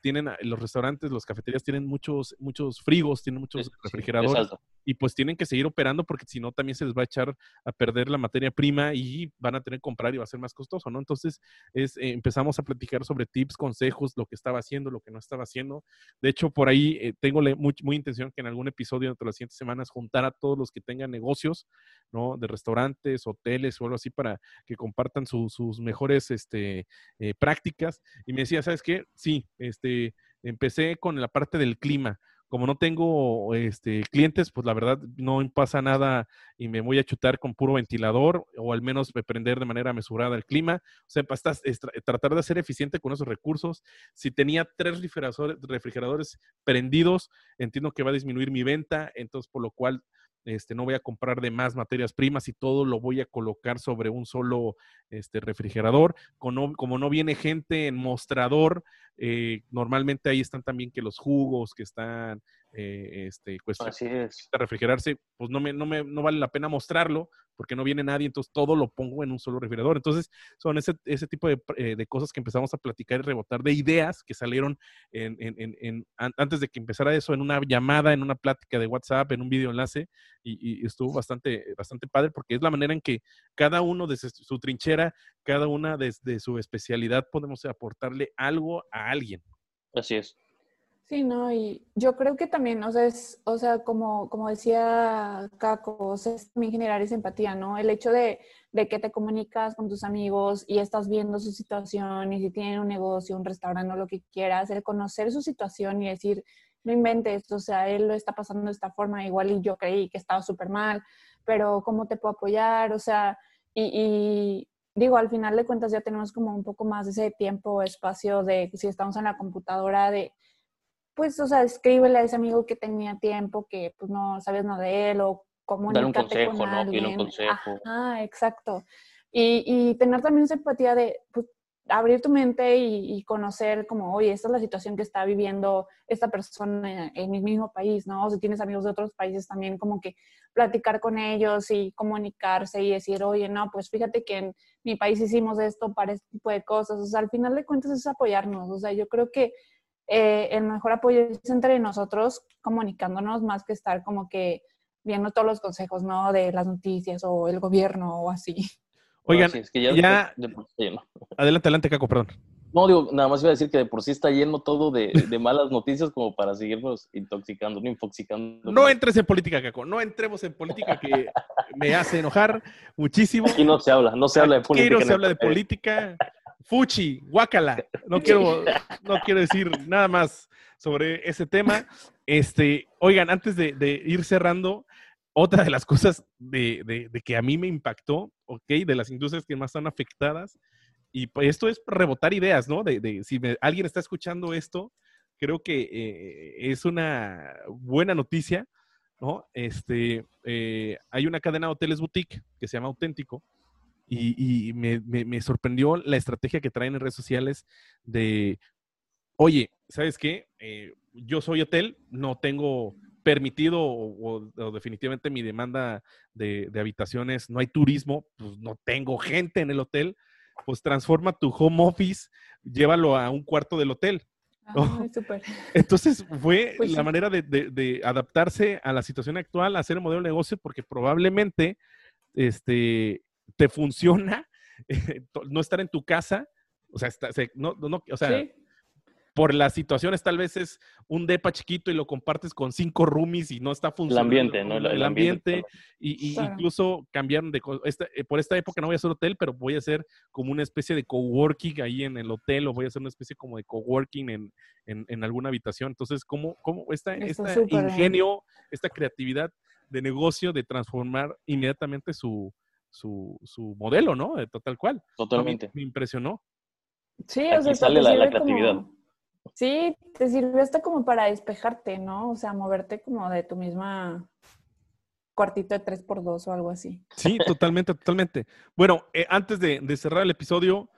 tienen los restaurantes, las cafeterías tienen muchos, muchos frigos, tienen muchos refrigeradores y pues tienen que seguir operando porque si no también se les va a echar a perder la materia prima y van a tener que comprar y va a ser más costoso, ¿no? Entonces es, eh, empezamos a platicar sobre tips, consejos, lo que estaba haciendo, lo que no estaba haciendo. De hecho, por ahí eh, tengo muy, muy intención que en algún episodio de las siguientes semanas juntar a todos los que tengan negocios, ¿no? De restaurantes, hoteles o algo así para que compartan sus mejores este, eh, prácticas. Y me decía, ¿sabes qué? Sí, este, empecé con la parte del clima como no tengo este, clientes, pues la verdad no pasa nada y me voy a chutar con puro ventilador o al menos prender de manera mesurada el clima. O sea, estás, tratar de ser eficiente con esos recursos. Si tenía tres refrigeradores prendidos, entiendo que va a disminuir mi venta, entonces por lo cual este, no voy a comprar de más materias primas y todo lo voy a colocar sobre un solo este, refrigerador. Como como no viene gente en mostrador, eh, normalmente ahí están también que los jugos que están eh, este, cuestión Así es. de refrigerarse, pues no, me, no, me, no vale la pena mostrarlo porque no viene nadie, entonces todo lo pongo en un solo refrigerador. Entonces son ese, ese tipo de, eh, de, cosas que empezamos a platicar y rebotar, de ideas que salieron en, en, en, antes de que empezara eso, en una llamada, en una plática de WhatsApp, en un video enlace, y, y estuvo bastante, bastante padre porque es la manera en que cada uno desde su trinchera, cada una desde su especialidad podemos aportarle algo a alguien. Así es. Sí, no, y yo creo que también, o sea, es, o sea, como, como decía Caco, o sea, es también generar esa empatía, ¿no? El hecho de, de, que te comunicas con tus amigos y estás viendo su situación y si tienen un negocio, un restaurante o lo que quieras, el conocer su situación y decir, no inventes, o sea, él lo está pasando de esta forma, igual y yo creí que estaba súper mal, pero ¿cómo te puedo apoyar? O sea, y, y digo, al final de cuentas ya tenemos como un poco más de ese tiempo, espacio de si estamos en la computadora, de pues, o sea, escríbele a ese amigo que tenía tiempo, que pues no sabes nada de él, o comunícate un consejo, con alguien. un consejo. Ah, exacto. Y, y, tener también esa empatía de pues, abrir tu mente y, conocer como, oye, esta es la situación que está viviendo esta persona en mi mismo país, ¿no? O si tienes amigos de otros países también, como que platicar con ellos y comunicarse y decir, oye, no, pues fíjate que en mi país hicimos esto para este tipo de cosas. O sea, al final de cuentas es apoyarnos. O sea, yo creo que eh, el mejor apoyo es entre nosotros comunicándonos más que estar como que viendo todos los consejos, ¿no? De las noticias o el gobierno o así. Oigan, ya... Adelante, adelante, Caco, perdón. No, digo, nada más iba a decir que de por sí está lleno todo de, de malas noticias como para seguirnos intoxicando, no infoxicando. No entres en política, Caco, no entremos en política que me hace enojar muchísimo. Aquí no se habla, no se habla de política. Aquí no se habla de política. Fuchi, guácala. No quiero, no quiero decir nada más sobre ese tema. Este, oigan, antes de, ir cerrando, otra de las cosas de, que a mí me impactó, ¿ok? De las industrias que más están afectadas, y pues esto es rebotar ideas, ¿no? De, si alguien está escuchando esto, creo que eh, es una buena noticia, ¿no? Este, eh, hay una cadena de hoteles boutique que se llama Auténtico, y, me, sorprendió la estrategia que traen en redes sociales de, oye, ¿sabes qué? Eh, yo soy hotel, no tengo permitido o, definitivamente mi demanda de, de, habitaciones, no hay turismo, pues no tengo gente en el hotel, pues transforma tu home office, llévalo a un cuarto del hotel. [LAUGHS] Entonces fue pues la manera de, adaptarse a la situación actual, hacer el modelo de negocio, porque probablemente este, te funciona [LAUGHS] no estar en tu casa, o sea, no, no, o sea, por las situaciones tal vez es un depa chiquito y lo compartes con cinco roomies y no está funcionando. El ambiente, ¿no? El, ambiente, y, incluso cambiaron de... Eh, por esta época no voy a hacer hotel, pero voy a hacer como una especie de coworking ahí en el hotel o voy a hacer una especie como de coworking en, en, alguna habitación. Entonces, ¿cómo, cómo esta, este ingenio, esta creatividad de negocio de transformar inmediatamente su, su, su modelo, ¿no? De total cual. Totalmente. Me, impresionó. Sí, o sea, sale la, creatividad. Sí, te sirve hasta como para despejarte, ¿no? O sea, moverte como de tu misma cuartito de 3x2 o algo así. Sí, [LAUGHS] totalmente, totalmente. Bueno, eh, antes de, cerrar el episodio,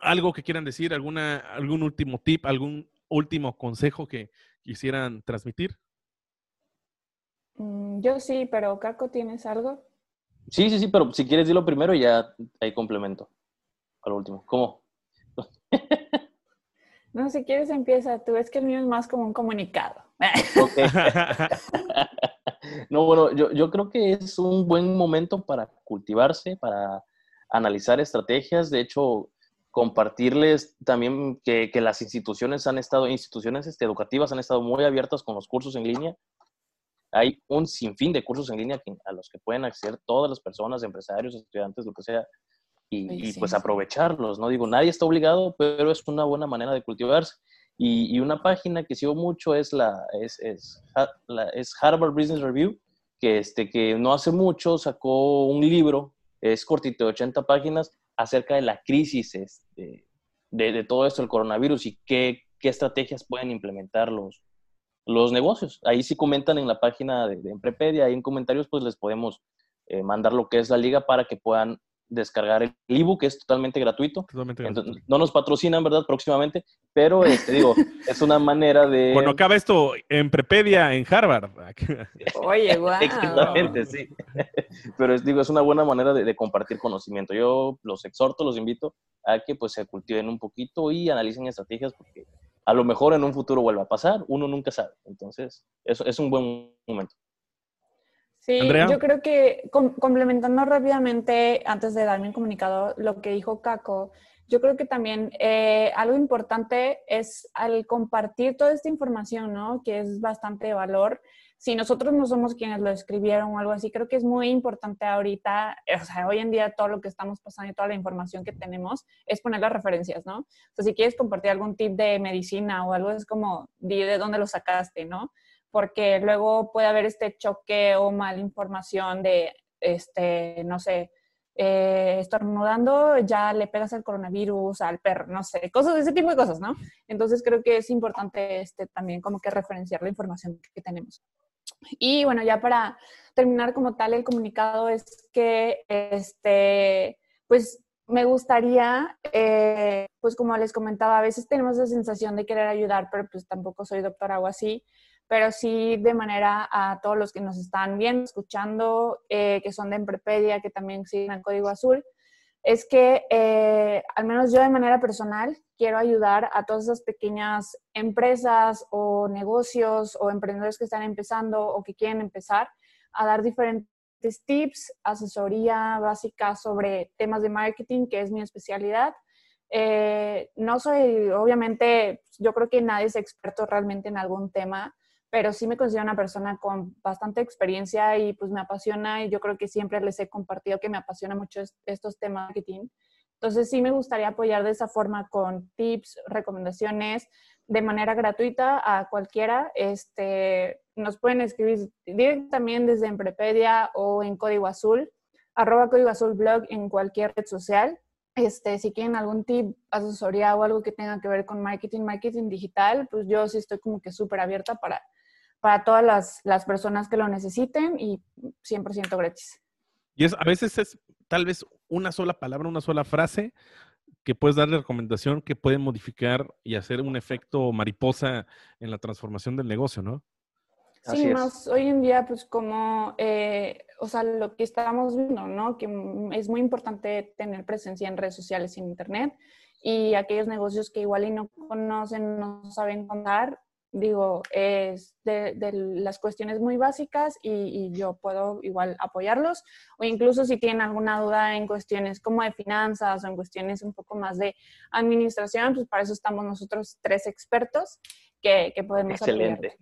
algo que quieran decir, alguna, algún último tip, algún último consejo que quisieran transmitir. Mm, yo sí, pero Caco, ¿tienes algo? Sí, sí, sí, pero si quieres decirlo primero y ya hay complemento. Al último. ¿Cómo? [LAUGHS] No, si quieres empieza. Tú ves que el mío es más como un comunicado. [LAUGHS] [LAUGHS] no, bueno, yo, creo que es un buen momento para cultivarse, para analizar estrategias. De hecho, compartirles también que, las instituciones han estado, instituciones este, educativas han estado muy abiertas con los cursos en línea. Hay un sinfín de cursos en línea a los que pueden acceder todas las personas, empresarios, estudiantes, lo que sea y, pues aprovecharlos, ¿no? Digo, nadie está obligado, pero es una buena manera de cultivarse. Y, y una página que sigo mucho es, la, es, es, la, es Harvard Business Review, que, este, que no hace mucho sacó un libro, es cortito de 80 páginas, acerca de la crisis este, de, de, todo esto, el coronavirus, y qué, qué estrategias pueden implementar los, los negocios. Ahí sí comentan en la página de, de Emprepedia, ahí en comentarios pues les podemos eh, mandar lo que es la liga para que puedan descargar el ebook, es totalmente gratuito. no nos patrocinan, ¿verdad? Próximamente, pero este, digo, [LAUGHS] es una manera de... Bueno, acaba esto en Prepedia, en Harvard. Oye, [LAUGHS] guau. Exactamente, sí. [LAUGHS] Pero es, digo, es una buena manera de, compartir conocimiento. Yo los exhorto, los invito a que pues se cultiven un poquito y analicen estrategias porque a lo mejor en un futuro vuelva a pasar, uno nunca sabe. Entonces, eso es un buen momento. Sí, yo creo que complementando rápidamente, antes de darme un comunicado, lo que dijo Caco, yo creo que también eh, algo importante es al compartir toda esta información, ¿no? Que es bastante de valor. Si nosotros no somos quienes lo escribieron o algo así, creo que es muy importante ahorita, o sea, hoy en día todo lo que estamos pasando y toda la información que tenemos es poner las referencias, ¿no? O sea, si quieres compartir algún tip de medicina o algo, es como, di de dónde lo sacaste, ¿no? porque luego puede haber este choque o mala información de, este, no sé, eh, estornudando, ya le pegas el coronavirus al perro, no sé, cosas de ese tipo de cosas, ¿no? Entonces creo que es importante este, también como que referenciar la información que tenemos. Y bueno, ya para terminar como tal el comunicado es que, este, pues me gustaría, eh, pues como les comentaba, a veces tenemos la sensación de querer ayudar, pero pues tampoco soy doctora o así pero sí de manera a todos los que nos están viendo, escuchando, eh, que son de Emprepedia, que también siguen Código Azul, es que eh, al menos yo de manera personal quiero ayudar a todas esas pequeñas empresas o negocios o emprendedores que están empezando o que quieren empezar a dar diferentes tips, asesoría básica sobre temas de marketing, que es mi especialidad. Eh, no soy, obviamente, yo creo que nadie es experto realmente en algún tema, pero sí me considero una persona con bastante experiencia y pues me apasiona y yo creo que siempre les he compartido que me apasiona mucho estos temas de marketing. Entonces sí me gustaría apoyar de esa forma con tips, recomendaciones de manera gratuita a cualquiera. Este, nos pueden escribir directamente desde Emprepedia o en Código Azul, arroba Código Azul blog en cualquier red social. Este, si quieren algún tip, asesoría o algo que tenga que ver con marketing, marketing digital, pues yo sí estoy como que súper abierta para para todas las, las personas que lo necesiten y 100% gratis. Y es, a veces es tal vez una sola palabra, una sola frase que puedes darle recomendación que puede modificar y hacer un efecto mariposa en la transformación del negocio, ¿no? Sí, más hoy en día, pues como, eh, o sea, lo que estamos viendo, ¿no? Que es muy importante tener presencia en redes sociales y en Internet y aquellos negocios que igual y no conocen, no saben contar, digo, es de, las cuestiones muy básicas y, yo puedo igual apoyarlos o incluso si tienen alguna duda en cuestiones como de finanzas o en cuestiones un poco más de administración, pues para eso estamos nosotros tres expertos que, que podemos Excelente.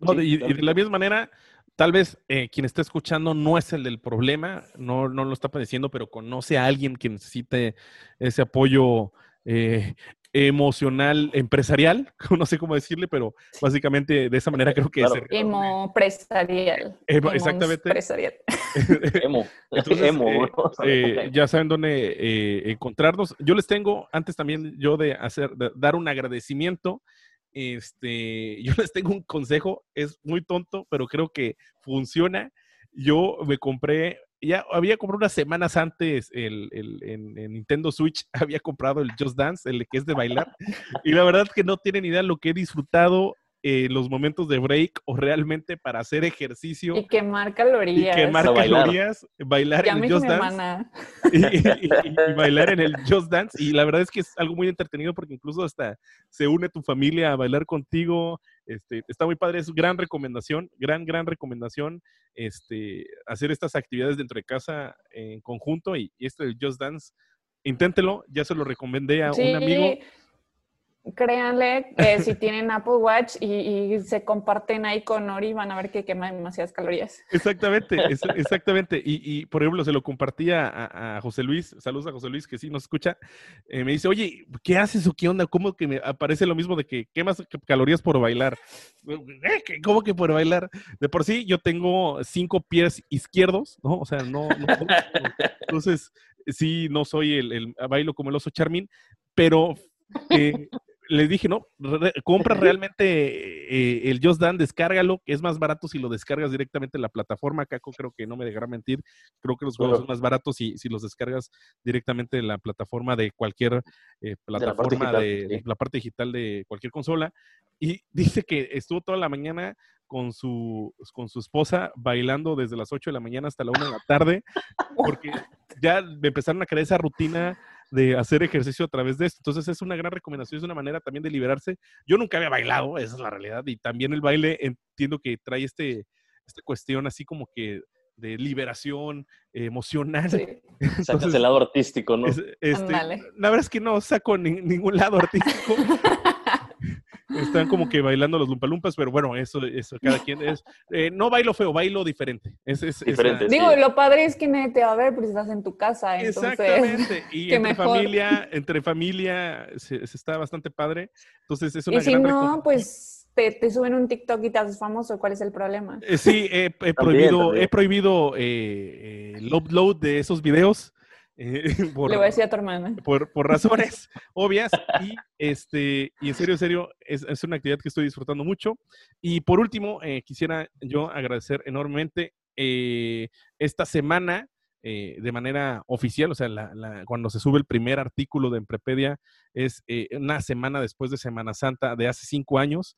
y, de la misma manera, tal vez eh, quien está escuchando no es el del problema, no, no lo está padeciendo, pero conoce a alguien que necesite ese apoyo eh, emocional empresarial, [LAUGHS] no sé cómo decirle, pero básicamente de esa manera creo que es. Emopresarial. Emo, exactamente. [LAUGHS] Emo. Eh, [LAUGHS] eh, ya saben dónde eh, encontrarnos. Yo les tengo, antes también yo de hacer, dar un agradecimiento, este, yo les tengo un consejo, es muy tonto, pero creo que funciona. Yo me compré ya había comprado unas semanas antes el, el en, Nintendo Switch, [LAUGHS] había comprado el Just Dance, el que es de bailar, [LAUGHS] y la verdad es que no tienen idea lo que he disfrutado eh, los momentos de break o realmente para hacer ejercicio. Y quemar calorías. Y quemar calorías, bailar en el Just Dance. [LAUGHS] Y, bailar en el Just Dance. Y la verdad es que es algo muy entretenido porque incluso hasta se une tu familia a bailar contigo. Este, está muy padre, es gran recomendación, gran, gran recomendación este, hacer estas actividades dentro de casa en conjunto y, este del Just Dance. Inténtelo, ya se lo recomendé a un amigo créanle que [LAUGHS] si tienen Apple Watch y, se comparten ahí con Ori, van a ver que quema demasiadas calorías. Exactamente, [LAUGHS] exactamente. Y, por ejemplo, se lo compartía a, José Luis, saludos a José Luis que sí nos escucha, eh, me dice, oye, ¿qué haces o qué onda? ¿Cómo que me aparece lo mismo de que quemas calorías por bailar? Eh, ¿Cómo que por bailar? De por sí yo tengo cinco pies izquierdos, ¿no? O sea, no, entonces sí, no soy el, el bailo como el oso Charmín, pero eh, les dije, no, compra realmente eh, el Just Dance, descárgalo, que es más barato si lo descargas directamente en la plataforma. Caco creo que no me dejará mentir. Creo que los juegos son más baratos si, si los descargas directamente en la plataforma de cualquier eh, plataforma de, la parte digital de cualquier consola. Y dice que estuvo toda la mañana con su, con su esposa bailando desde las 8 de la mañana hasta la 1 de la tarde, porque ya me empezaron a crear esa rutina de hacer ejercicio a través de esto. Entonces es una gran recomendación, es una manera también de liberarse. Yo nunca había bailado, esa es la realidad, y también el baile entiendo que trae este, esta cuestión así como que de liberación emocional. Sí. [LAUGHS] Sacas el lado artístico, ¿no? este, la verdad es que no saco ningún lado artístico. [LAUGHS] Están como que bailando los lumpalumpas, pero bueno, eso, eso cada [LAUGHS] quien es. Eh, no bailo feo, bailo diferente. Es, diferente Digo, lo padre es que nadie te va a ver porque estás en tu casa. Exactamente. [LAUGHS] Y entre familia, entre familia se, está bastante padde. Entonces es una Y si no, pues te, suben un TikTok y te haces famoso. ¿Cuál es el problema? Eh, sí, he, prohibido, he prohibido eh, el upload de esos videos. Eh, [LAUGHS] por, Le voy a decir a tu hermana. Por, [LAUGHS] razones obvias. Y, este, y en serio, en serio, es, es, una actividad que estoy disfrutando mucho. Y por último, eh, quisiera yo agradecer enormemente eh, esta semana. de manera oficial, o sea, cuando se sube el primer artículo de Emprepedia es una semana después de Semana Santa de hace cinco años.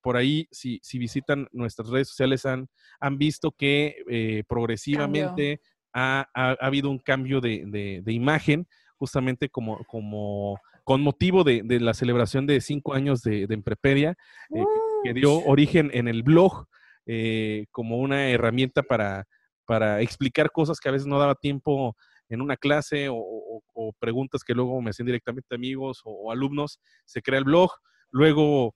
por ahí, si, si, visitan nuestras redes sociales, han, han visto que progresivamente ha, habido un cambio de, imagen, justamente como, como con motivo de, la celebración de cinco años de, Emprepedia, eh, que dio origen en el blog eh, como una herramienta para, para explicar cosas que a veces no daba tiempo en una clase o, preguntas que luego me hacían directamente amigos o, alumnos, se crea el blog. Luego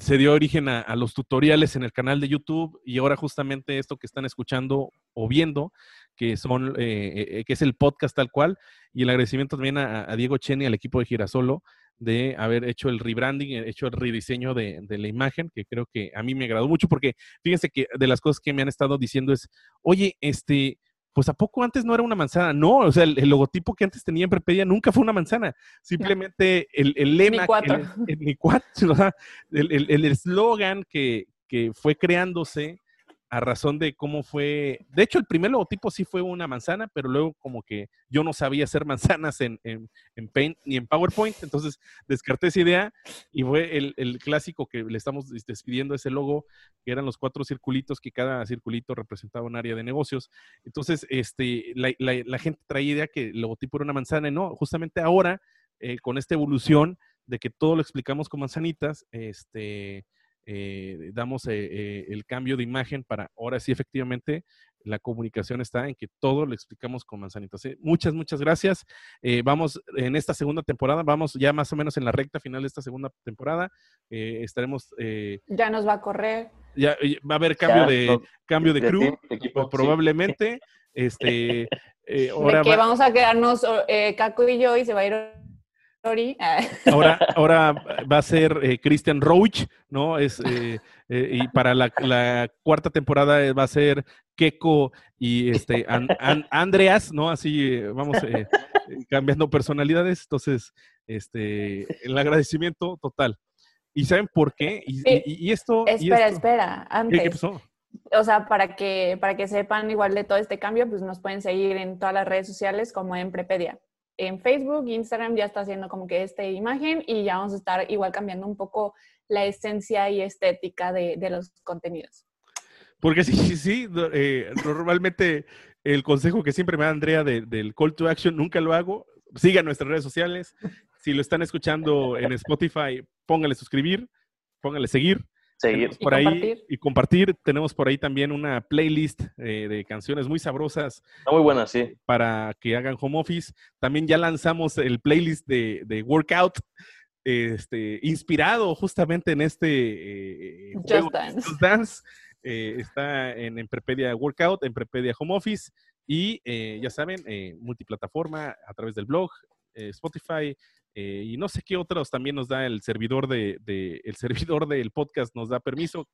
se dio origen a, los tutoriales en el canal de YouTube y ahora justamente esto que están escuchando o viendo, que son eh, eh, que es el podcast tal cual, y el agradecimiento también a, Diego Chen y al equipo de Girasolo de haber hecho el rebranding, hecho el rediseño de, de, la imagen, que creo que a mí me agradó mucho, porque fíjense que de las cosas que me han estado diciendo es, oye, este, pues ¿a poco antes no era una manzana? No, o sea, el, logotipo que antes tenía en Prepedia nunca fue una manzana. Simplemente el, el, lema, el eslogan que, que, fue creándose a razón de cómo fue. De hecho, el primer logotipo sí fue una manzana, pero luego como que yo no sabía hacer [LAUGHS] manzanas en, en, Paint ni en PowerPoint, entonces descarté esa idea y fue el, el, clásico que le estamos despidiendo ese logo, que eran los cuatro circulitos, que cada circulito representaba un área de negocios. Entonces, este, la, la, gente traía idea que el logotipo era una manzana y no, justamente ahora, eh, con esta evolución de que todo lo explicamos con manzanitas, este eh, damos eh, eh, el cambio de imagen para ahora sí efectivamente la comunicación está en que todo lo explicamos con manzanitas. Muchas, muchas gracias. vamos en esta segunda temporada, vamos ya más o menos en la recta final de esta segunda temporada. estaremos... ya nos va a correr. Ya va a haber cambio de cambio de, crew, probablemente. [LAUGHS] Este, ahora que vamos a quedarnos Caco y yo y se va a ir [LAUGHS] Ahora, ahora va a ser eh, Christian Roach, ¿no? Es, eh, eh, y para la, cuarta temporada va a ser Keko y este Andreas, ¿no? Así vamos cambiando personalidades. Entonces, este, el agradecimiento total. ¿Y saben por qué? Y, esto. Espera, espera. Antes. ¿Qué, pasó? O sea, para que, para que sepan igual de todo este cambio, pues nos pueden seguir en todas las redes sociales como en Prepedia en Facebook, Instagram ya está haciendo como que esta imagen y ya vamos a estar igual cambiando un poco la esencia y estética de, los contenidos. Porque sí, sí, sí, eh, normalmente el consejo que siempre me da Andrea del call to action, nunca lo hago. Sigan nuestras redes sociales. Si lo están escuchando en Spotify, póngale suscribir, póngale seguir. Seguir. Por ¿Y ahí compartir? y compartir. Tenemos por ahí también una playlist eh, de canciones muy sabrosas. muy buena, sí. Para que hagan home office. También ya lanzamos el playlist de, de workout. Este, inspirado justamente en este eh, Just Dance. Dance. Eh, está en, en Prepedia Workout, en Prepedia Home Office y ya saben, multiplataforma a través del blog, Spotify, eh, y no sé qué otros también nos da el servidor de, el servidor del podcast nos da permiso.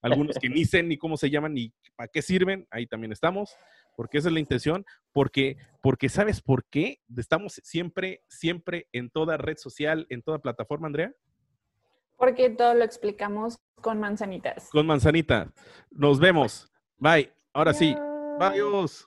Algunos que ni sé ni cómo se llaman ni para qué sirven, ahí también estamos, porque esa es la intención, porque, porque ¿sabes por qué? Estamos siempre, siempre en toda red social, en toda plataforma, Andrea. Porque todo lo explicamos con manzanitas. Con manzanitas. Nos vemos. Bye. Ahora sí. Adiós.